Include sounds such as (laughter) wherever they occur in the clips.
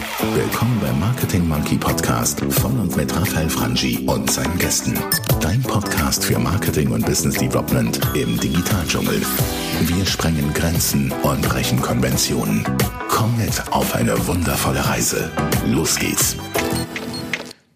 Willkommen beim Marketing Monkey Podcast von und mit Raphael Frangi und seinen Gästen. Dein Podcast für Marketing und Business Development im Digitaldschungel. Wir sprengen Grenzen und brechen Konventionen. Komm mit auf eine wundervolle Reise. Los geht's.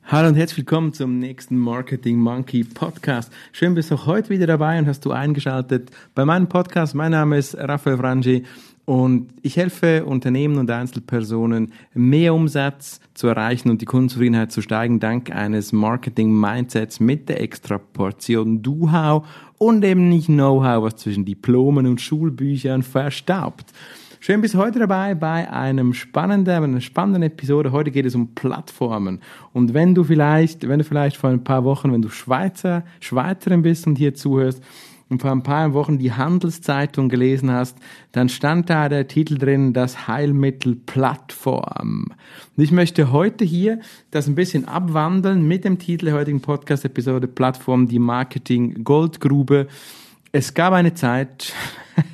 Hallo und herzlich willkommen zum nächsten Marketing Monkey Podcast. Schön bist du heute wieder dabei und hast du eingeschaltet bei meinem Podcast. Mein Name ist Raphael Frangi und ich helfe Unternehmen und Einzelpersonen, mehr Umsatz zu erreichen und die Kundenzufriedenheit zu steigen, dank eines Marketing-Mindsets mit der extra Portion Do-How und eben nicht Know-How, was zwischen Diplomen und Schulbüchern verstaubt. Schön bis heute dabei bei einem spannenden, einer spannenden Episode. Heute geht es um Plattformen. Und wenn du vielleicht, wenn du vielleicht vor ein paar Wochen, wenn du Schweizer, Schweizerin bist und hier zuhörst, und vor ein paar Wochen die Handelszeitung gelesen hast, dann stand da der Titel drin, das Heilmittel Plattform. Und ich möchte heute hier das ein bisschen abwandeln mit dem Titel der heutigen Podcast-Episode Plattform, die Marketing Goldgrube. Es gab eine Zeit,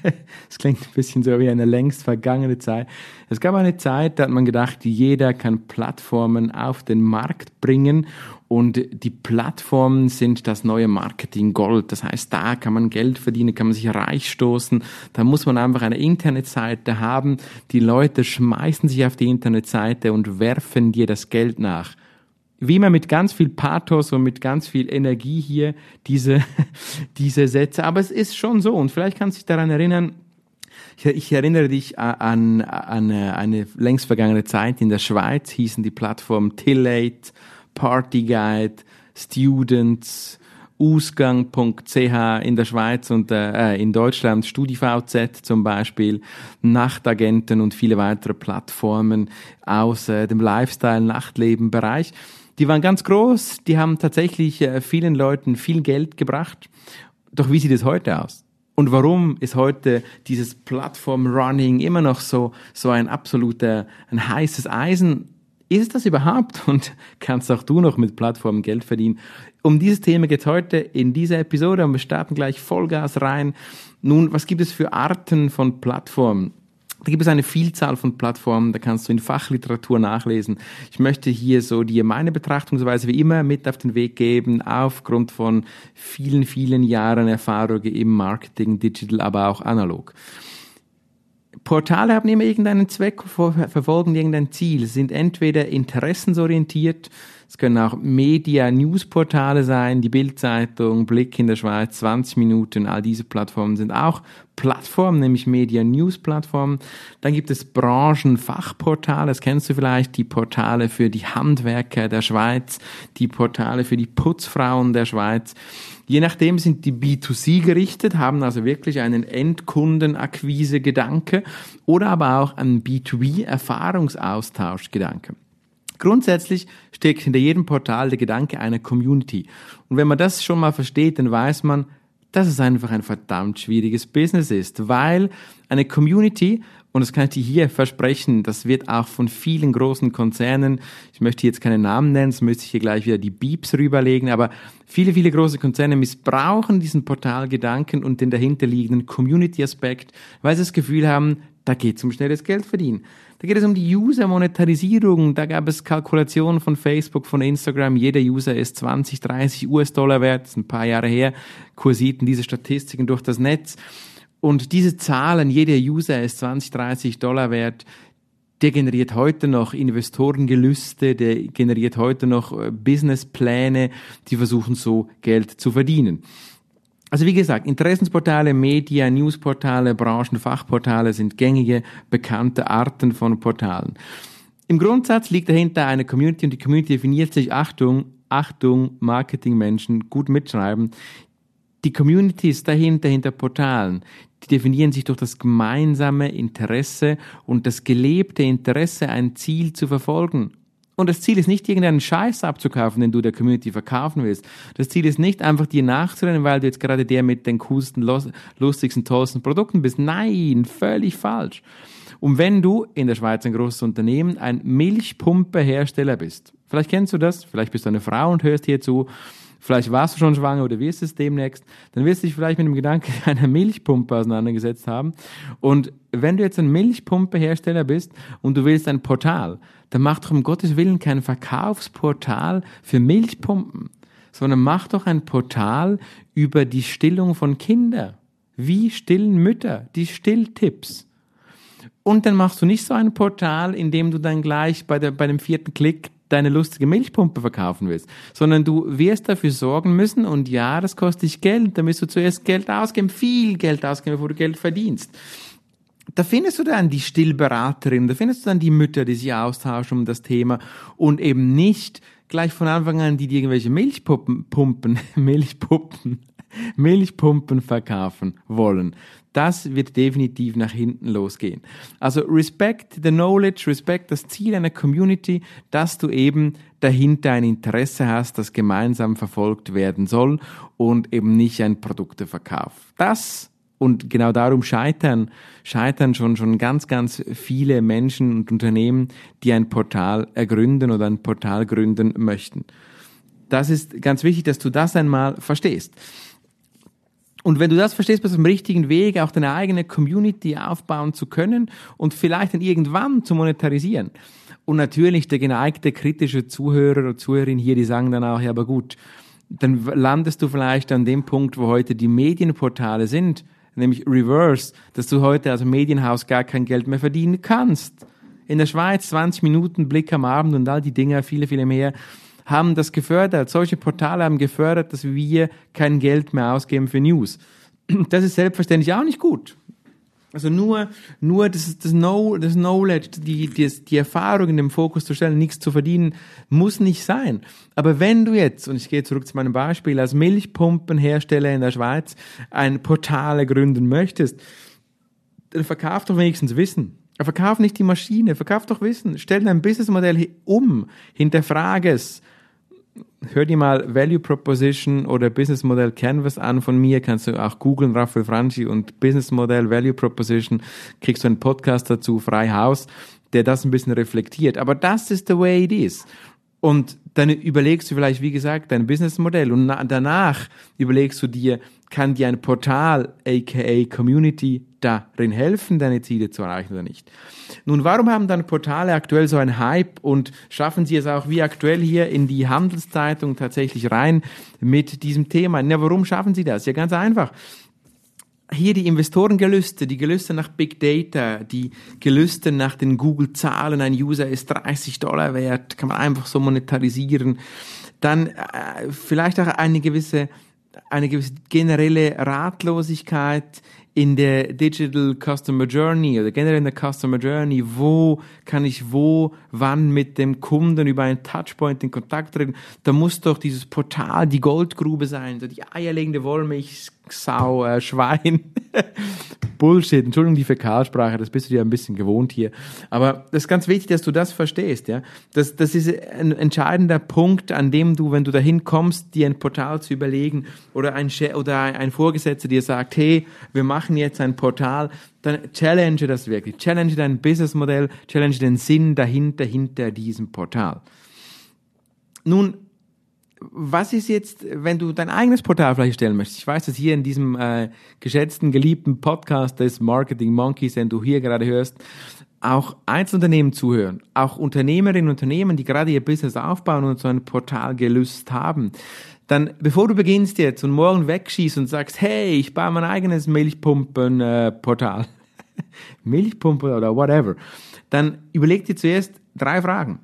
(laughs) es klingt ein bisschen so wie eine längst vergangene Zeit. Es gab eine Zeit, da hat man gedacht, jeder kann Plattformen auf den Markt bringen und die Plattformen sind das neue Marketing Gold. Das heißt, da kann man Geld verdienen, kann man sich reich stoßen. Da muss man einfach eine Internetseite haben. Die Leute schmeißen sich auf die Internetseite und werfen dir das Geld nach wie immer mit ganz viel Pathos und mit ganz viel Energie hier diese, (laughs) diese Sätze. Aber es ist schon so. Und vielleicht kannst du dich daran erinnern, ich, erinnere dich an, an eine längst vergangene Zeit in der Schweiz, hießen die Plattformen Tillate, Partyguide, Students, Ausgang.ch in der Schweiz und äh, in Deutschland, StudiVZ zum Beispiel, Nachtagenten und viele weitere Plattformen aus äh, dem Lifestyle-Nachtleben-Bereich. Die waren ganz groß, die haben tatsächlich äh, vielen Leuten viel Geld gebracht. Doch wie sieht es heute aus? Und warum ist heute dieses Plattform-Running immer noch so, so ein absoluter, ein heißes Eisen? Ist das überhaupt? (laughs) Und kannst auch du noch mit Plattformen Geld verdienen? Um dieses Thema geht heute in dieser Episode und wir starten gleich Vollgas rein. Nun, was gibt es für Arten von Plattformen? Da gibt es eine Vielzahl von Plattformen, da kannst du in Fachliteratur nachlesen. Ich möchte hier so dir meine Betrachtungsweise wie immer mit auf den Weg geben, aufgrund von vielen, vielen Jahren Erfahrung im Marketing, Digital, aber auch analog. Portale haben immer irgendeinen Zweck, verfolgen irgendein Ziel, sind entweder interessensorientiert, es können auch Media-News-Portale sein, die Bildzeitung, Blick in der Schweiz, 20 Minuten, all diese Plattformen sind auch Plattformen, nämlich Media-News-Plattformen. Dann gibt es Branchenfachportale, das kennst du vielleicht, die Portale für die Handwerker der Schweiz, die Portale für die Putzfrauen der Schweiz. Je nachdem sind die B2C gerichtet, haben also wirklich einen Endkundenakquise-Gedanke oder aber auch einen B2B-Erfahrungsaustausch-Gedanke. Grundsätzlich steckt hinter jedem Portal der Gedanke einer Community. Und wenn man das schon mal versteht, dann weiß man, dass es einfach ein verdammt schwieriges Business ist, weil eine Community, und das kann ich dir hier versprechen, das wird auch von vielen großen Konzernen, ich möchte jetzt keine Namen nennen, das müsste ich hier gleich wieder die Beeps rüberlegen, aber viele, viele große Konzerne missbrauchen diesen Portalgedanken und den dahinterliegenden Community-Aspekt, weil sie das Gefühl haben, da geht es um schnelles Geld verdienen. Da geht es um die User-Monetarisierung. Da gab es Kalkulationen von Facebook, von Instagram. Jeder User ist 20, 30 US-Dollar wert. Das ist ein paar Jahre her. Kursierten diese Statistiken durch das Netz. Und diese Zahlen, jeder User ist 20, 30 Dollar wert. Der generiert heute noch Investorengelüste, der generiert heute noch äh, Businesspläne, die versuchen so Geld zu verdienen. Also wie gesagt, Interessensportale, Media, Newsportale, Branchenfachportale sind gängige, bekannte Arten von Portalen. Im Grundsatz liegt dahinter eine Community und die Community definiert sich, Achtung, Achtung, Marketingmenschen, gut mitschreiben. Die Community ist dahinter, hinter Portalen. Die definieren sich durch das gemeinsame Interesse und das gelebte Interesse, ein Ziel zu verfolgen. Und das Ziel ist nicht, irgendeinen Scheiß abzukaufen, den du der Community verkaufen willst. Das Ziel ist nicht einfach dir nachzurennen, weil du jetzt gerade der mit den coolsten, lustigsten, tollsten Produkten bist. Nein, völlig falsch. Und wenn du in der Schweiz ein großes Unternehmen, ein Milchpumpehersteller bist, vielleicht kennst du das, vielleicht bist du eine Frau und hörst hier zu, vielleicht warst du schon schwanger oder wirst es demnächst, dann wirst du dich vielleicht mit dem Gedanken (laughs) einer Milchpumpe auseinandergesetzt haben. Und wenn du jetzt ein Milchpumpehersteller bist und du willst ein Portal, dann mach doch um Gottes Willen kein Verkaufsportal für Milchpumpen, sondern mach doch ein Portal über die Stillung von Kindern. Wie stillen Mütter? Die Stilltipps. Und dann machst du nicht so ein Portal, in dem du dann gleich bei, der, bei dem vierten Klick deine lustige Milchpumpe verkaufen willst, sondern du wirst dafür sorgen müssen und ja, das kostet dich Geld, da musst du zuerst Geld ausgeben, viel Geld ausgeben, bevor du Geld verdienst. Da findest du dann die Stillberaterin, da findest du dann die Mütter, die sich austauschen um das Thema und eben nicht gleich von Anfang an die, die irgendwelche Milchpuppen, Pumpen, (laughs) Milchpuppen, Milchpumpen verkaufen wollen. Das wird definitiv nach hinten losgehen. Also respect the knowledge, respect das Ziel einer Community, dass du eben dahinter ein Interesse hast, das gemeinsam verfolgt werden soll und eben nicht ein Produkteverkauf. Das und genau darum scheitern, scheitern schon, schon ganz, ganz viele Menschen und Unternehmen, die ein Portal ergründen oder ein Portal gründen möchten. Das ist ganz wichtig, dass du das einmal verstehst. Und wenn du das verstehst, bist du auf dem richtigen Weg, auch deine eigene Community aufbauen zu können und vielleicht dann irgendwann zu monetarisieren. Und natürlich der geneigte kritische Zuhörer oder Zuhörerin hier, die sagen dann auch, ja, aber gut, dann landest du vielleicht an dem Punkt, wo heute die Medienportale sind, nämlich Reverse, dass du heute als Medienhaus gar kein Geld mehr verdienen kannst. In der Schweiz 20 Minuten Blick am Abend und all die Dinge, viele, viele mehr haben das gefördert. Solche Portale haben gefördert, dass wir kein Geld mehr ausgeben für News. (clears throat) Das ist selbstverständlich auch nicht gut. Also nur, nur das, das, know, das Knowledge, die, die, die Erfahrung in den Fokus zu stellen, nichts zu verdienen, muss nicht sein. Aber wenn du jetzt, und ich gehe zurück zu meinem Beispiel, als Milchpumpenhersteller in der Schweiz ein Portal gründen möchtest, dann verkauf doch wenigstens Wissen. Verkauf nicht die Maschine, verkauf doch Wissen. Stell dein Businessmodell um, hinterfrage es, hör dir mal Value Proposition oder Business Model Canvas an von mir. Kannst du auch googeln, Raphael Franchi und Business Model Value Proposition. Kriegst du einen Podcast dazu, frei Haus, der das ein bisschen reflektiert. Aber das ist the way it is. Und dann überlegst du vielleicht, wie gesagt, dein Businessmodell und danach überlegst du dir, kann dir ein Portal, aka Community, darin helfen, deine Ziele zu erreichen oder nicht? Nun, warum haben dann Portale aktuell so einen Hype und schaffen sie es auch wie aktuell hier in die Handelszeitung tatsächlich rein mit diesem Thema? Ja, warum schaffen sie das? Ja, ganz einfach hier die Investorengelüste, die Gelüste nach Big Data, die Gelüste nach den Google-Zahlen, ein User ist 30 Dollar wert, kann man einfach so monetarisieren. Dann äh, vielleicht auch eine gewisse, eine gewisse generelle Ratlosigkeit in der Digital Customer Journey oder generell in der Customer Journey, wo kann ich wo, wann mit dem Kunden über einen Touchpoint in Kontakt treten, da muss doch dieses Portal die Goldgrube sein, so die eierlegende Wollmilchsau, äh, Schwein. (laughs) Bullshit, Entschuldigung die Fäkalsprache, das bist du dir ein bisschen gewohnt hier. Aber das ist ganz wichtig, dass du das verstehst, ja. Das, das ist ein entscheidender Punkt, an dem du, wenn du dahin kommst, dir ein Portal zu überlegen oder ein, oder ein Vorgesetzter dir sagt, hey, wir machen jetzt ein Portal, dann challenge das wirklich. Challenge dein Businessmodell, challenge den Sinn dahinter, hinter diesem Portal. Nun, was ist jetzt, wenn du dein eigenes Portal vielleicht stellen möchtest? Ich weiß, dass hier in diesem äh, geschätzten, geliebten Podcast des Marketing Monkeys, den du hier gerade hörst, auch Einzelunternehmen zuhören, auch Unternehmerinnen und Unternehmen, die gerade ihr Business aufbauen und so ein Portal gelöst haben. Dann, bevor du beginnst jetzt und morgen wegschießt und sagst, hey, ich baue mein eigenes Milchpumpen-Portal, äh, (laughs) Milchpumpe oder whatever, dann überleg dir zuerst drei Fragen.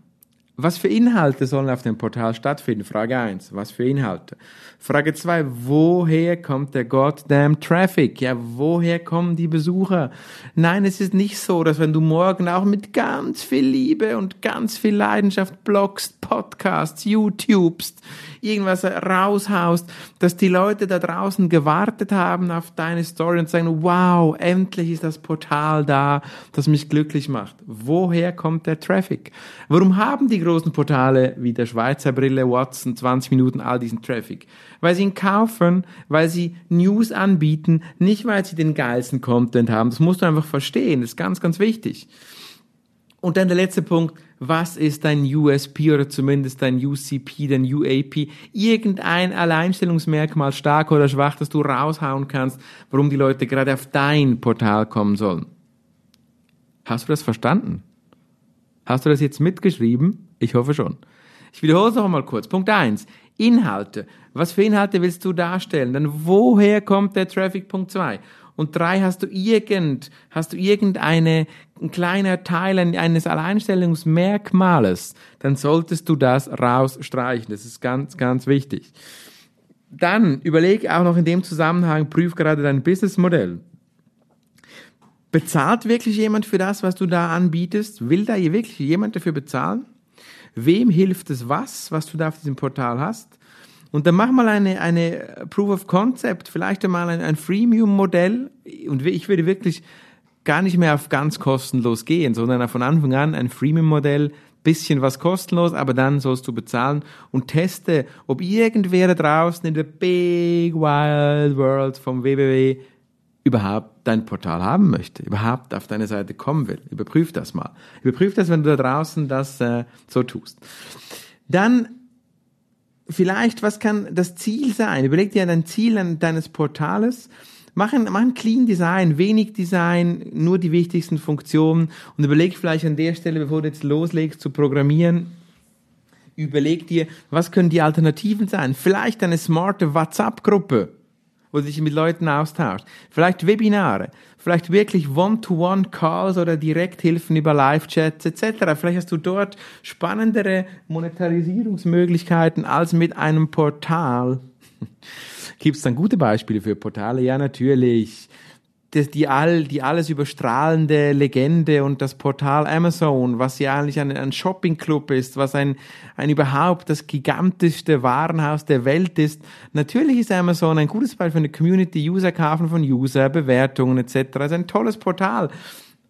Was für Inhalte sollen auf dem Portal stattfinden? Frage 1. Was für Inhalte? Frage 2. Woher kommt der goddamn Traffic? Ja, woher kommen die Besucher? Nein, es ist nicht so, dass wenn du morgen auch mit ganz viel Liebe und ganz viel Leidenschaft bloggst, Podcasts, YouTubest, irgendwas raushaust, dass die Leute da draußen gewartet haben auf deine Story und sagen, wow, endlich ist das Portal da, das mich glücklich macht. Woher kommt der Traffic? Warum haben die großen Portale wie der Schweizer Brille, Watson, 20 Minuten all diesen Traffic? Weil sie ihn kaufen, weil sie News anbieten, nicht weil sie den geilsten Content haben. Das musst du einfach verstehen. Das ist ganz, ganz wichtig. Und dann der letzte Punkt, was ist dein USP oder zumindest dein UCP, dein UAP, irgendein Alleinstellungsmerkmal stark oder schwach, das du raushauen kannst, warum die Leute gerade auf dein Portal kommen sollen. Hast du das verstanden? Hast du das jetzt mitgeschrieben? Ich hoffe schon. Ich wiederhole es noch einmal kurz. Punkt eins: Inhalte. Was für Inhalte willst du darstellen? Dann woher kommt der Traffic? Punkt zwei. Und drei, hast du irgend, hast du irgendeine, ein kleiner Teil eines Alleinstellungsmerkmales, dann solltest du das rausstreichen. Das ist ganz, ganz wichtig. Dann überleg auch noch in dem Zusammenhang, prüf gerade dein Businessmodell. Bezahlt wirklich jemand für das, was du da anbietest? Will da wirklich jemand dafür bezahlen? Wem hilft es was, was du da auf diesem Portal hast? Und dann mach mal eine, eine Proof of Concept, vielleicht einmal ein, ein Freemium-Modell. Und ich würde wirklich gar nicht mehr auf ganz kostenlos gehen, sondern von Anfang an ein Freemium-Modell, bisschen was kostenlos, aber dann sollst du bezahlen und teste, ob irgendwer da draußen in der big wild world vom WWW überhaupt dein Portal haben möchte, überhaupt auf deine Seite kommen will. Überprüf das mal. Überprüf das, wenn du da draußen das äh, so tust. Dann vielleicht, was kann das Ziel sein? Überleg dir dein Ziel an deines Portales. Mach ein, mach ein Clean Design, wenig Design, nur die wichtigsten Funktionen und überleg vielleicht an der Stelle, bevor du jetzt loslegst zu programmieren, überleg dir, was können die Alternativen sein? Vielleicht eine smarte WhatsApp-Gruppe, wo du dich mit Leuten austauschst. Vielleicht Webinare, vielleicht wirklich One-to-One-Calls oder Direkthilfen über Live-Chats etc. Vielleicht hast du dort spannendere Monetarisierungsmöglichkeiten als mit einem Portal. (laughs) Gibt es dann gute Beispiele für Portale? Ja, natürlich das, die, all, die alles überstrahlende Legende und das Portal Amazon, was ja eigentlich ein, ein Shopping-Club ist, was ein, ein überhaupt das gigantischste Warenhaus der Welt ist. Natürlich ist Amazon ein gutes Beispiel für eine Community, User kaufen von User, Bewertungen etc. Es ist ein tolles Portal.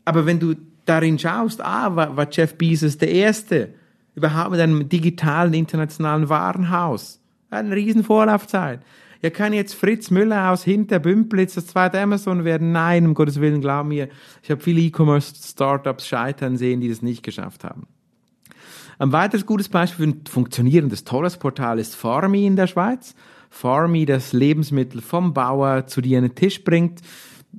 Aber wenn du darin schaust, ah, war, war Jeff Bezos der Erste überhaupt mit einem digitalen internationalen Warenhaus. Eine riesen Vorlaufzeit. Ja, kann jetzt Fritz Müller aus Hinterbümplitz das zweite Amazon werden? Nein, um Gottes Willen, glaub mir. Ich habe viele E-Commerce-Startups scheitern sehen, die das nicht geschafft haben. Ein weiteres gutes Beispiel für ein funktionierendes, tolles Portal ist Farmi in der Schweiz. Farmi, das Lebensmittel vom Bauer zu dir an den Tisch bringt.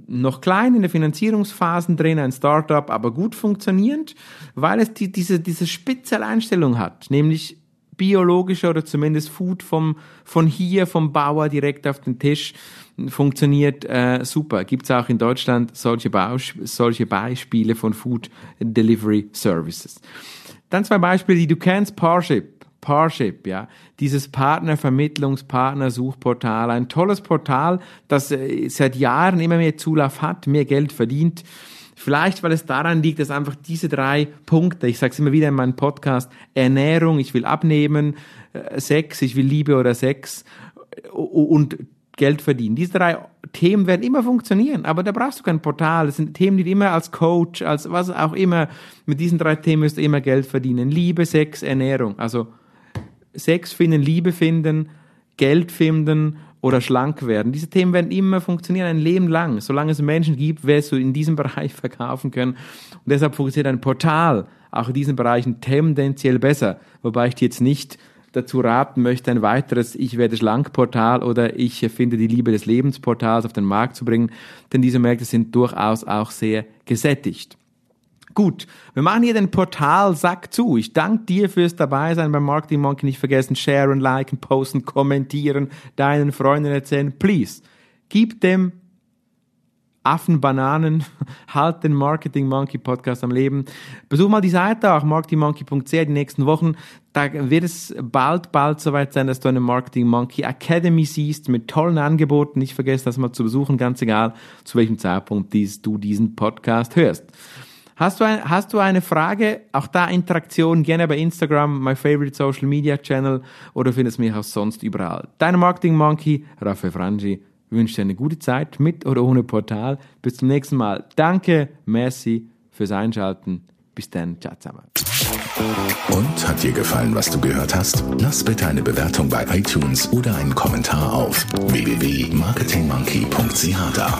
Noch klein in der Finanzierungsphasen drin, ein Startup, aber gut funktionierend, weil es die, diese, diese Spezialeinstellung hat, nämlich biologischer oder zumindest Food vom, von hier, vom Bauer direkt auf den Tisch funktioniert äh, super. Gibt es auch in Deutschland solche, Baus solche Beispiele von Food Delivery Services. Dann zwei Beispiele, die du kennst, Parship. Parship, ja, dieses Partnervermittlungs, Partnersuchportal, ein tolles Portal, das äh, seit Jahren immer mehr Zulauf hat, mehr Geld verdient Vielleicht, weil es daran liegt, dass einfach diese drei Punkte, ich sage es immer wieder in meinem Podcast, Ernährung, ich will abnehmen, äh, Sex, ich will Liebe oder Sex und Geld verdienen. Diese drei Themen werden immer funktionieren, aber da brauchst du kein Portal. Das sind Themen, die du immer als Coach, als was auch immer, mit diesen drei Themen wirst du immer Geld verdienen. Liebe, Sex, Ernährung. Also Sex finden, Liebe finden, Geld finden oder schlank werden. Diese Themen werden immer funktionieren, ein Leben lang. Solange es Menschen gibt, wirst du in diesem (laughs) Bereich verkaufen können. Und deshalb funktioniert ein Portal auch in diesen Bereichen tendenziell besser. Wobei ich dir jetzt nicht dazu raten möchte, ein weiteres Ich werde schlank Portal oder Ich finde die Liebe des Lebens Portals auf den Markt zu bringen, denn diese Märkte sind durchaus auch sehr gesättigt. Gut, wir machen hier den Portalsack zu. Ich danke dir fürs Dabeisein beim Marketing Monkey. Nicht vergessen, sharen, liken, posten, kommentieren, deinen Freunden erzählen. Please, gib dem Affen, Bananen, (laughs) halt den Marketing Monkey Podcast am Leben. Besuch mal die Seite auch, marketingmonkey.ch die nächsten Wochen. Da wird es bald, bald soweit sein, dass du eine Marketing Monkey Academy siehst mit tollen Angeboten. Nicht vergessen, das mal zu besuchen, ganz egal, zu welchem Zeitpunkt dies, du diesen Podcast hörst. Hast du, ein, hast du eine Frage? Auch da Interaktion gerne bei Instagram, my favorite social media channel oder findest mich auch sonst überall. Dein Marketing Monkey, Raphael Frangi, wünsche dir eine gute Zeit mit oder ohne Portal. Bis zum nächsten Mal. Danke, merci fürs Einschalten. Bis dann, ciao zusammen. Und hat dir gefallen, was du gehört hast? Lass bitte eine Bewertung bei iTunes oder einen Kommentar auf www.marketingmonkey.ch da.